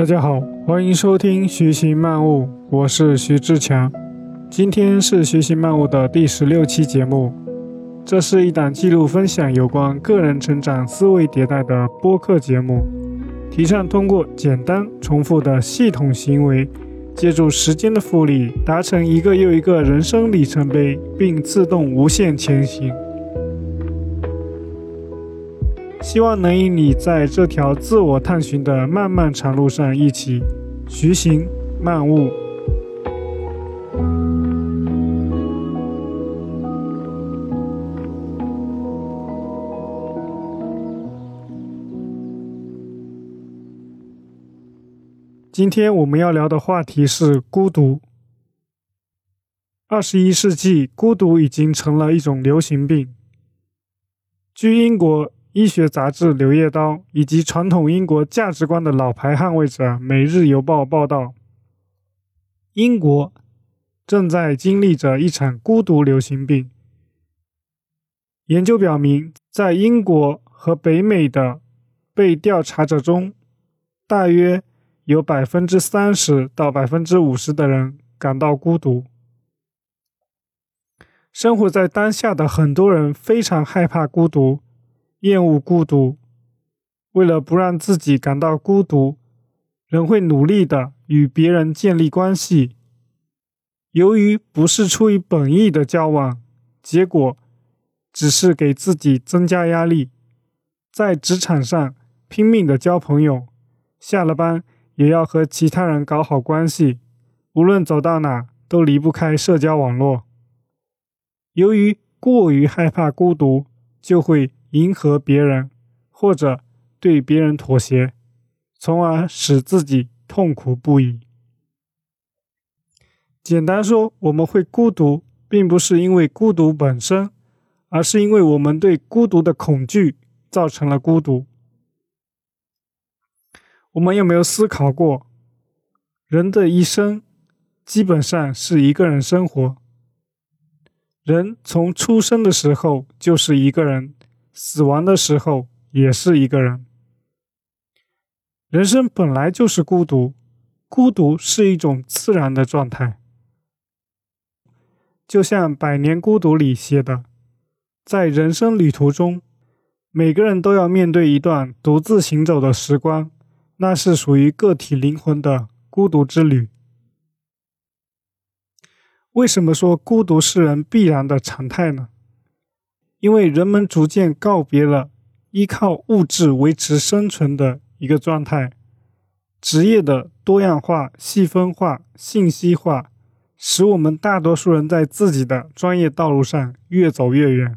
大家好，欢迎收听《学习漫悟》，我是徐志强。今天是《学习漫悟》的第十六期节目。这是一档记录分享有关个人成长、思维迭代的播客节目，提倡通过简单重复的系统行为，借助时间的复利，达成一个又一个人生里程碑，并自动无限前行。希望能与你在这条自我探寻的漫漫长路上一起徐行漫悟。今天我们要聊的话题是孤独。二十一世纪，孤独已经成了一种流行病。据英国。医学杂志《柳叶刀》以及传统英国价值观的老牌捍卫者《每日邮报》报道，英国正在经历着一场孤独流行病。研究表明，在英国和北美的被调查者中，大约有百分之三十到百分之五十的人感到孤独。生活在当下的很多人非常害怕孤独。厌恶孤独，为了不让自己感到孤独，人会努力的与别人建立关系。由于不是出于本意的交往，结果只是给自己增加压力。在职场上拼命的交朋友，下了班也要和其他人搞好关系，无论走到哪都离不开社交网络。由于过于害怕孤独，就会。迎合别人，或者对别人妥协，从而使自己痛苦不已。简单说，我们会孤独，并不是因为孤独本身，而是因为我们对孤独的恐惧造成了孤独。我们有没有思考过，人的一生基本上是一个人生活？人从出生的时候就是一个人。死亡的时候也是一个人。人生本来就是孤独，孤独是一种自然的状态。就像《百年孤独》里写的，在人生旅途中，每个人都要面对一段独自行走的时光，那是属于个体灵魂的孤独之旅。为什么说孤独是人必然的常态呢？因为人们逐渐告别了依靠物质维持生存的一个状态，职业的多样化、细分化、信息化，使我们大多数人在自己的专业道路上越走越远，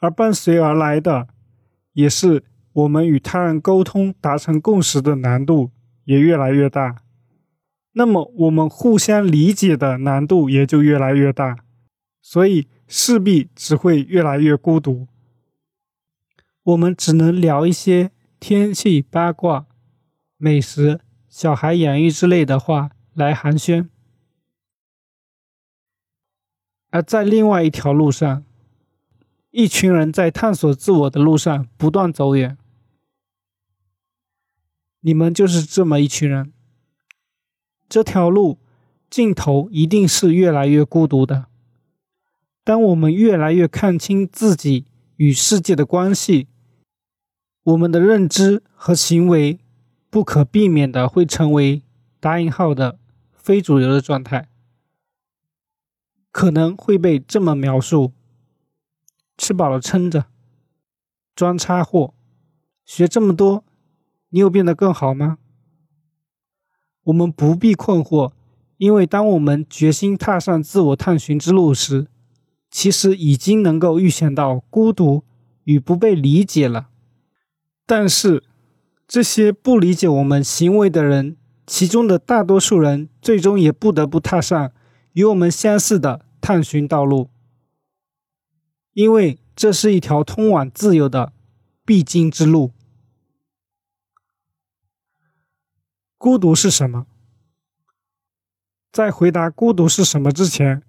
而伴随而来的，也是我们与他人沟通、达成共识的难度也越来越大。那么，我们互相理解的难度也就越来越大，所以。势必只会越来越孤独。我们只能聊一些天气、八卦、美食、小孩养育之类的话来寒暄。而在另外一条路上，一群人在探索自我的路上不断走远。你们就是这么一群人。这条路尽头一定是越来越孤独的。当我们越来越看清自己与世界的关系，我们的认知和行为不可避免的会成为打引号的非主流的状态，可能会被这么描述：吃饱了撑着，装叉货，学这么多，你有变得更好吗？我们不必困惑，因为当我们决心踏上自我探寻之路时，其实已经能够预想到孤独与不被理解了，但是这些不理解我们行为的人，其中的大多数人最终也不得不踏上与我们相似的探寻道路，因为这是一条通往自由的必经之路。孤独是什么？在回答孤独是什么之前。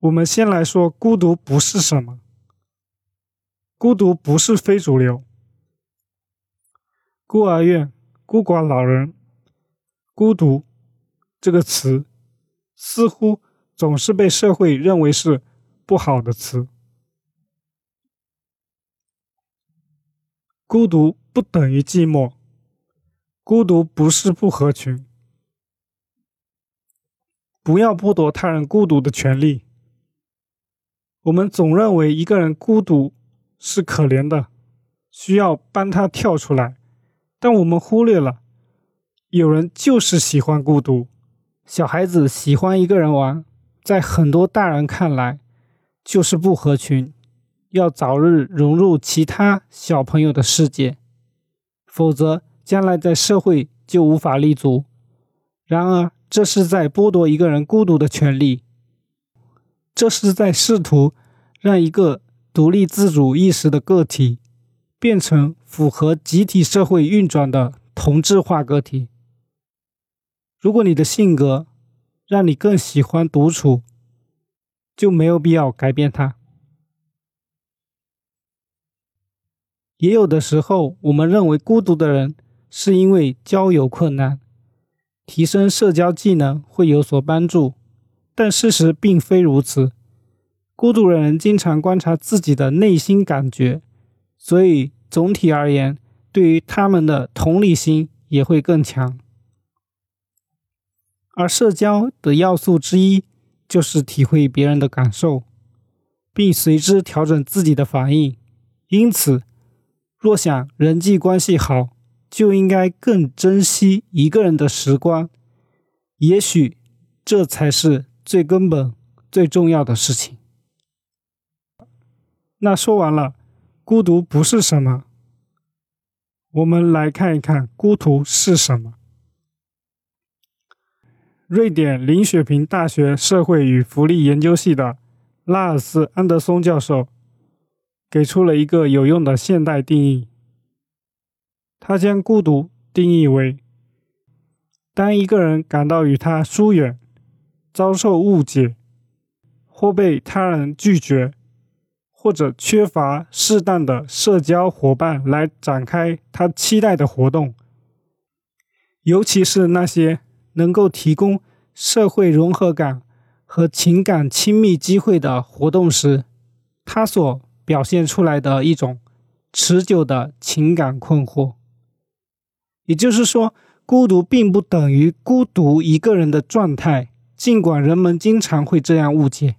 我们先来说，孤独不是什么？孤独不是非主流。孤儿院、孤寡老人，孤独这个词似乎总是被社会认为是不好的词。孤独不等于寂寞，孤独不是不合群。不要剥夺他人孤独的权利。我们总认为一个人孤独是可怜的，需要帮他跳出来，但我们忽略了，有人就是喜欢孤独。小孩子喜欢一个人玩，在很多大人看来就是不合群，要早日融入其他小朋友的世界，否则将来在社会就无法立足。然而，这是在剥夺一个人孤独的权利，这是在试图让一个独立自主意识的个体变成符合集体社会运转的同质化个体。如果你的性格让你更喜欢独处，就没有必要改变它。也有的时候，我们认为孤独的人是因为交友困难。提升社交技能会有所帮助，但事实并非如此。孤独的人经常观察自己的内心感觉，所以总体而言，对于他们的同理心也会更强。而社交的要素之一就是体会别人的感受，并随之调整自己的反应。因此，若想人际关系好，就应该更珍惜一个人的时光，也许这才是最根本、最重要的事情。那说完了，孤独不是什么，我们来看一看孤独是什么。瑞典林雪平大学社会与福利研究系的拉尔斯·安德松教授给出了一个有用的现代定义。他将孤独定义为：当一个人感到与他疏远、遭受误解，或被他人拒绝，或者缺乏适当的社交伙伴来展开他期待的活动，尤其是那些能够提供社会融合感和情感亲密机会的活动时，他所表现出来的一种持久的情感困惑。也就是说，孤独并不等于孤独一个人的状态，尽管人们经常会这样误解。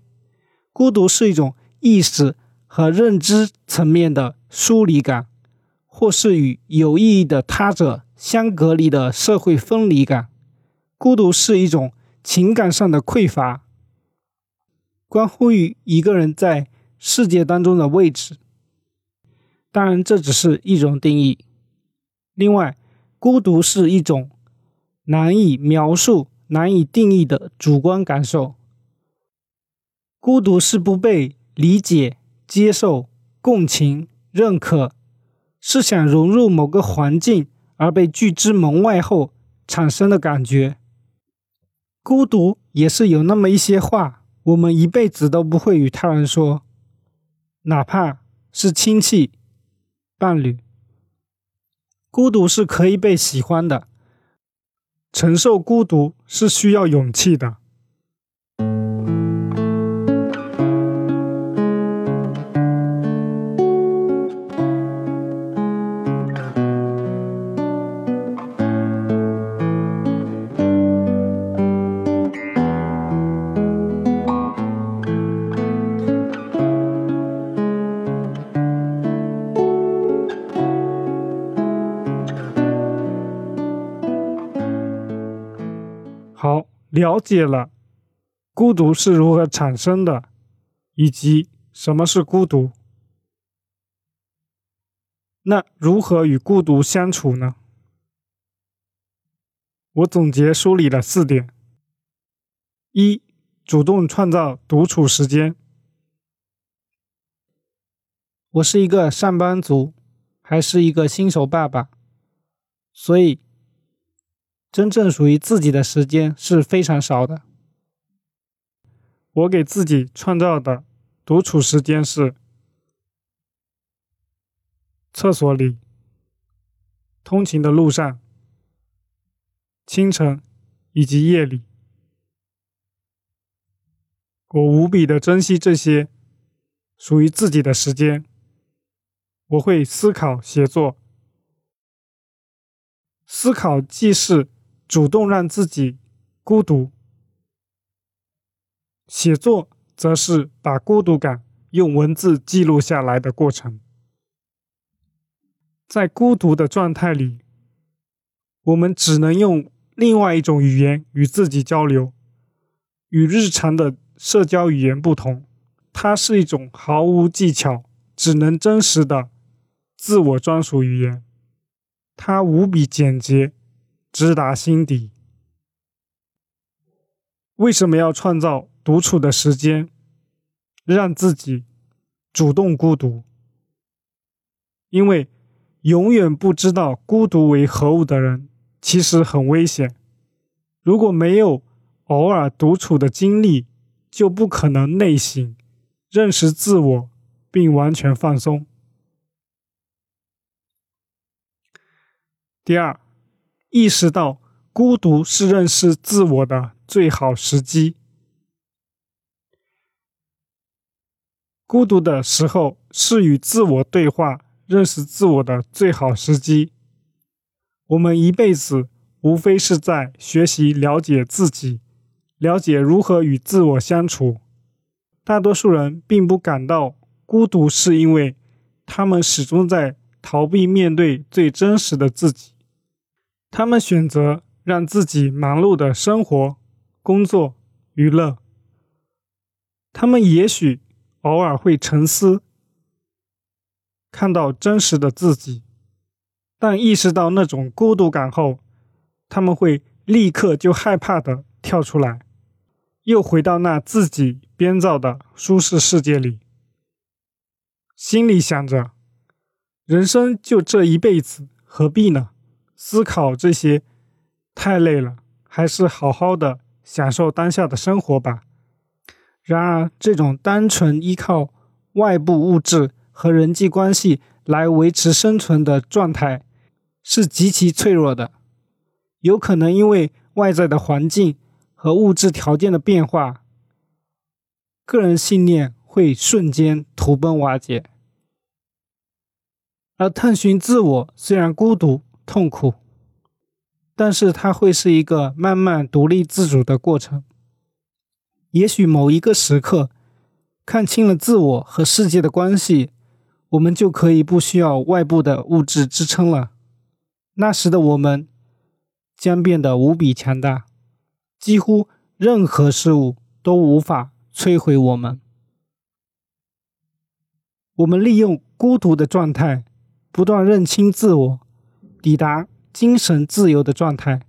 孤独是一种意识和认知层面的疏离感，或是与有意义的他者相隔离的社会分离感。孤独是一种情感上的匮乏，关乎于一个人在世界当中的位置。当然，这只是一种定义。另外，孤独是一种难以描述、难以定义的主观感受。孤独是不被理解、接受、共情、认可，是想融入某个环境而被拒之门外后产生的感觉。孤独也是有那么一些话，我们一辈子都不会与他人说，哪怕是亲戚、伴侣。孤独是可以被喜欢的，承受孤独是需要勇气的。好了解了孤独是如何产生的，以及什么是孤独，那如何与孤独相处呢？我总结梳理了四点：一、主动创造独处时间。我是一个上班族，还是一个新手爸爸，所以。真正属于自己的时间是非常少的。我给自己创造的独处时间是厕所里、通勤的路上、清晨以及夜里。我无比的珍惜这些属于自己的时间。我会思考、写作。思考既是主动让自己孤独，写作则是把孤独感用文字记录下来的过程。在孤独的状态里，我们只能用另外一种语言与自己交流，与日常的。社交语言不同，它是一种毫无技巧、只能真实的自我专属语言。它无比简洁，直达心底。为什么要创造独处的时间，让自己主动孤独？因为永远不知道孤独为何物的人，其实很危险。如果没有偶尔独处的经历，就不可能内省、认识自我，并完全放松。第二，意识到孤独是认识自我的最好时机。孤独的时候是与自我对话、认识自我的最好时机。我们一辈子无非是在学习了解自己。了解如何与自我相处，大多数人并不感到孤独，是因为他们始终在逃避面对最真实的自己。他们选择让自己忙碌的生活、工作、娱乐。他们也许偶尔会沉思，看到真实的自己，但意识到那种孤独感后，他们会立刻就害怕的跳出来。又回到那自己编造的舒适世界里，心里想着：人生就这一辈子，何必呢？思考这些太累了，还是好好的享受当下的生活吧。然而，这种单纯依靠外部物质和人际关系来维持生存的状态，是极其脆弱的，有可能因为外在的环境。和物质条件的变化，个人信念会瞬间土崩瓦解。而探寻自我虽然孤独痛苦，但是它会是一个慢慢独立自主的过程。也许某一个时刻，看清了自我和世界的关系，我们就可以不需要外部的物质支撑了。那时的我们将变得无比强大。几乎任何事物都无法摧毁我们。我们利用孤独的状态，不断认清自我，抵达精神自由的状态。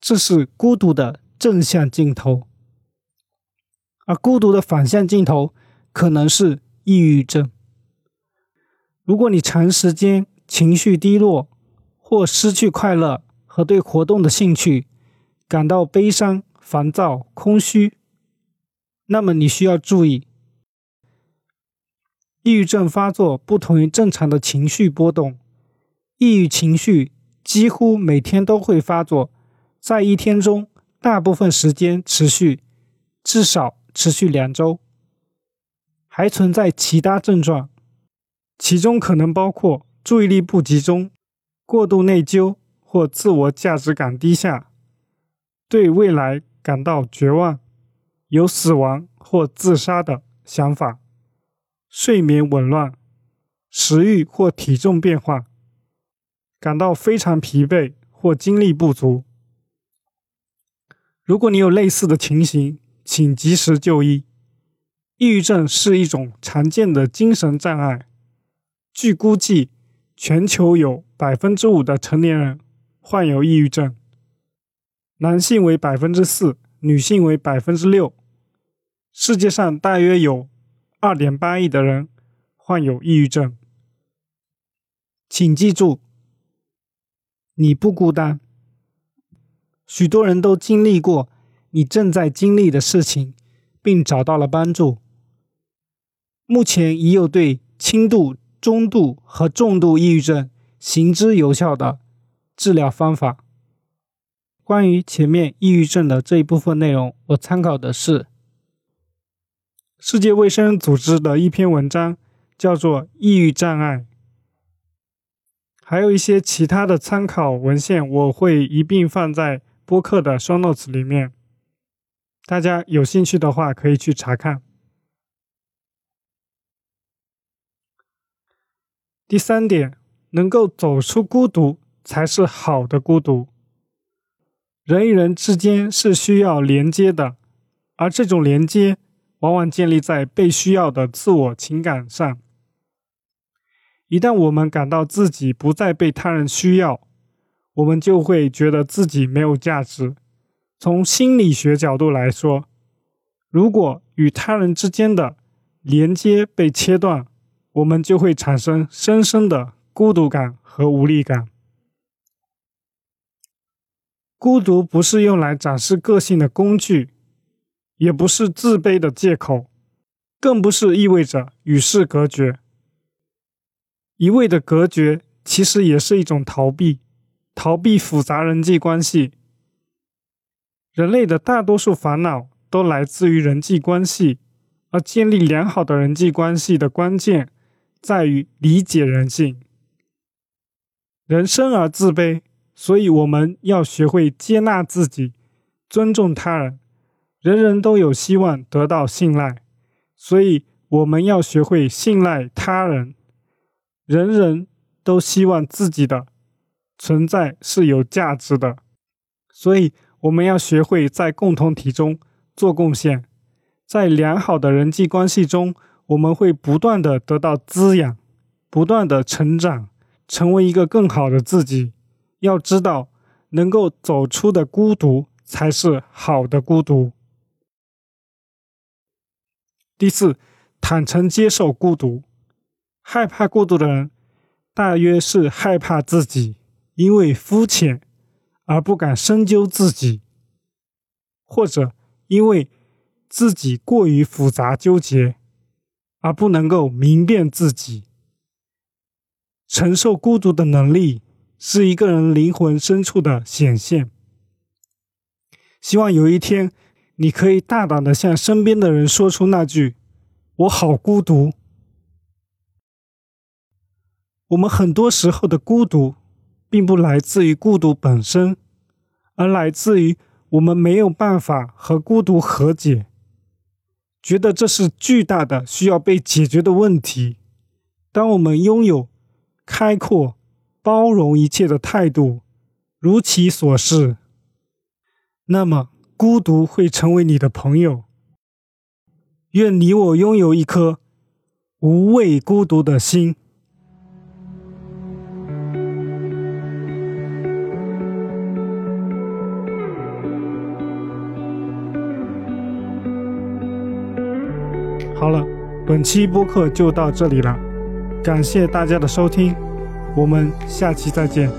这是孤独的正向镜头，而孤独的反向镜头可能是抑郁症。如果你长时间情绪低落，或失去快乐和对活动的兴趣，感到悲伤、烦躁、空虚，那么你需要注意，抑郁症发作不同于正常的情绪波动。抑郁情绪几乎每天都会发作，在一天中大部分时间持续，至少持续两周。还存在其他症状，其中可能包括注意力不集中、过度内疚或自我价值感低下。对未来感到绝望，有死亡或自杀的想法，睡眠紊乱，食欲或体重变化，感到非常疲惫或精力不足。如果你有类似的情形，请及时就医。抑郁症是一种常见的精神障碍，据估计，全球有百分之五的成年人患有抑郁症。男性为百分之四，女性为百分之六。世界上大约有二点八亿的人患有抑郁症。请记住，你不孤单。许多人都经历过你正在经历的事情，并找到了帮助。目前已有对轻度、中度和重度抑郁症行之有效的治疗方法。关于前面抑郁症的这一部分内容，我参考的是世界卫生组织的一篇文章，叫做《抑郁障碍》。还有一些其他的参考文献，我会一并放在播客的双 notes 里面，大家有兴趣的话可以去查看。第三点，能够走出孤独才是好的孤独。人与人之间是需要连接的，而这种连接往往建立在被需要的自我情感上。一旦我们感到自己不再被他人需要，我们就会觉得自己没有价值。从心理学角度来说，如果与他人之间的连接被切断，我们就会产生深深的孤独感和无力感。孤独不是用来展示个性的工具，也不是自卑的借口，更不是意味着与世隔绝。一味的隔绝，其实也是一种逃避，逃避复杂人际关系。人类的大多数烦恼都来自于人际关系，而建立良好的人际关系的关键在于理解人性。人生而自卑，所以我们要学会接纳自己，尊重他人。人人都有希望得到信赖，所以我们要学会信赖他人。人人都希望自己的存在是有价值的，所以我们要学会在共同体中做贡献。在良好的人际关系中，我们会不断的得到滋养，不断的成长，成为一个更好的自己。要知道，能够走出的孤独才是好的孤独。第四，坦诚接受孤独。害怕孤独的人，大约是害怕自己因为肤浅而不敢深究自己，或者因为自己过于复杂纠结而不能够明辨自己。承受孤独的能力是一个人灵魂深处的显现。希望有一天，你可以大胆的向身边的人说出那句：“我好孤独。”我们很多时候的孤独，并不来自于孤独本身，而来自于我们没有办法和孤独和解，觉得这是巨大的需要被解决的问题。当我们拥有开阔、包容一切的态度，如其所示，那么孤独会成为你的朋友。愿你我拥有一颗无畏孤独的心。本期播客就到这里了，感谢大家的收听，我们下期再见。